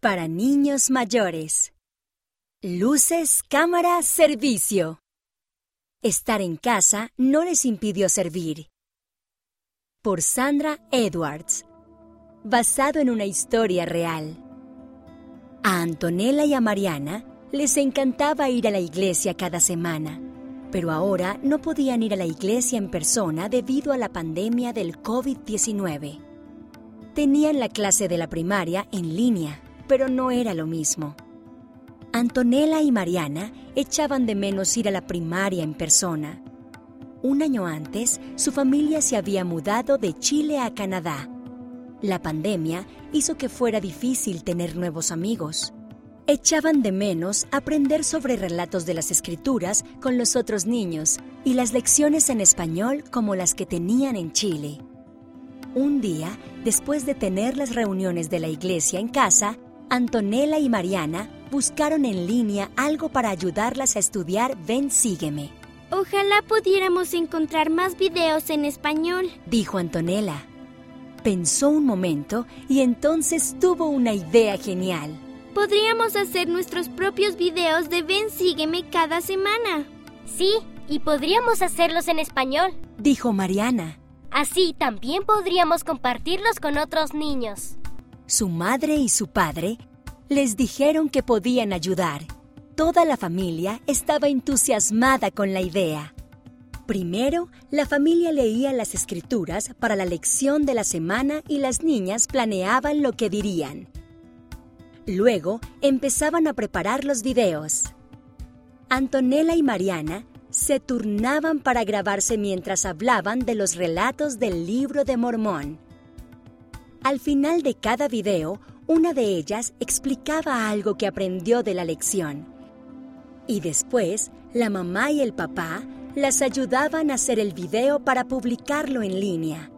Para niños mayores. Luces, cámara, servicio. Estar en casa no les impidió servir. Por Sandra Edwards. Basado en una historia real. A Antonella y a Mariana les encantaba ir a la iglesia cada semana, pero ahora no podían ir a la iglesia en persona debido a la pandemia del COVID-19. Tenían la clase de la primaria en línea, pero no era lo mismo. Antonella y Mariana echaban de menos ir a la primaria en persona. Un año antes, su familia se había mudado de Chile a Canadá. La pandemia hizo que fuera difícil tener nuevos amigos. Echaban de menos aprender sobre relatos de las escrituras con los otros niños y las lecciones en español como las que tenían en Chile. Un día, después de tener las reuniones de la iglesia en casa, Antonella y Mariana buscaron en línea algo para ayudarlas a estudiar Ven Sígueme. Ojalá pudiéramos encontrar más videos en español, dijo Antonella. Pensó un momento y entonces tuvo una idea genial. Podríamos hacer nuestros propios videos de Ven Sígueme cada semana. Sí, y podríamos hacerlos en español, dijo Mariana. Así también podríamos compartirlos con otros niños. Su madre y su padre les dijeron que podían ayudar. Toda la familia estaba entusiasmada con la idea. Primero, la familia leía las escrituras para la lección de la semana y las niñas planeaban lo que dirían. Luego, empezaban a preparar los videos. Antonella y Mariana se turnaban para grabarse mientras hablaban de los relatos del libro de Mormón. Al final de cada video, una de ellas explicaba algo que aprendió de la lección. Y después, la mamá y el papá las ayudaban a hacer el video para publicarlo en línea.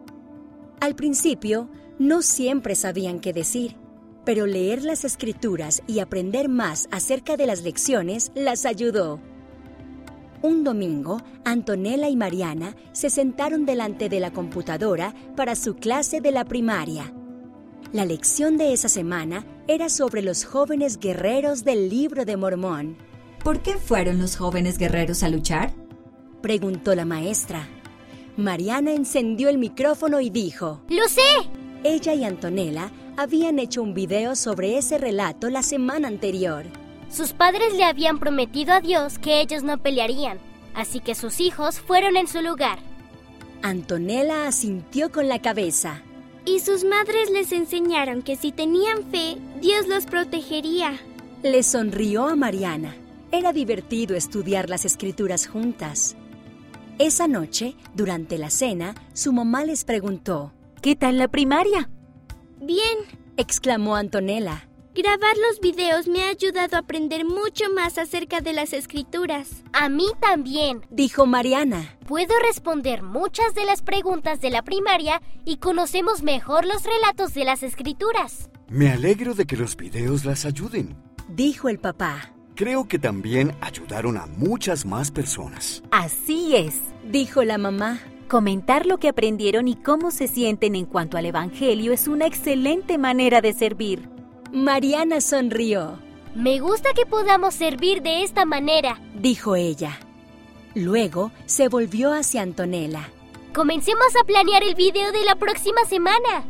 Al principio, no siempre sabían qué decir, pero leer las escrituras y aprender más acerca de las lecciones las ayudó. Un domingo, Antonella y Mariana se sentaron delante de la computadora para su clase de la primaria. La lección de esa semana era sobre los jóvenes guerreros del libro de Mormón. ¿Por qué fueron los jóvenes guerreros a luchar? Preguntó la maestra. Mariana encendió el micrófono y dijo, ¡Lo sé! Ella y Antonella habían hecho un video sobre ese relato la semana anterior. Sus padres le habían prometido a Dios que ellos no pelearían, así que sus hijos fueron en su lugar. Antonella asintió con la cabeza. Y sus madres les enseñaron que si tenían fe, Dios los protegería. Le sonrió a Mariana. Era divertido estudiar las escrituras juntas. Esa noche, durante la cena, su mamá les preguntó, ¿Qué tal la primaria? Bien, exclamó Antonella. Grabar los videos me ha ayudado a aprender mucho más acerca de las escrituras. A mí también, dijo Mariana. Puedo responder muchas de las preguntas de la primaria y conocemos mejor los relatos de las escrituras. Me alegro de que los videos las ayuden, dijo el papá. Creo que también ayudaron a muchas más personas. Así es, dijo la mamá. Comentar lo que aprendieron y cómo se sienten en cuanto al Evangelio es una excelente manera de servir. Mariana sonrió. Me gusta que podamos servir de esta manera, dijo ella. Luego se volvió hacia Antonella. Comencemos a planear el video de la próxima semana.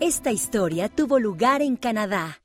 Esta historia tuvo lugar en Canadá.